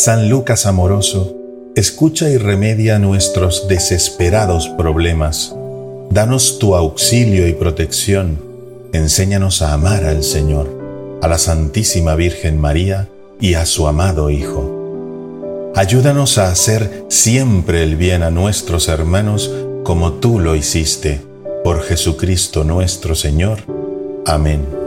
San Lucas amoroso, escucha y remedia nuestros desesperados problemas. Danos tu auxilio y protección. Enséñanos a amar al Señor, a la Santísima Virgen María y a su amado Hijo. Ayúdanos a hacer siempre el bien a nuestros hermanos como tú lo hiciste. Por Jesucristo nuestro Señor. Amén.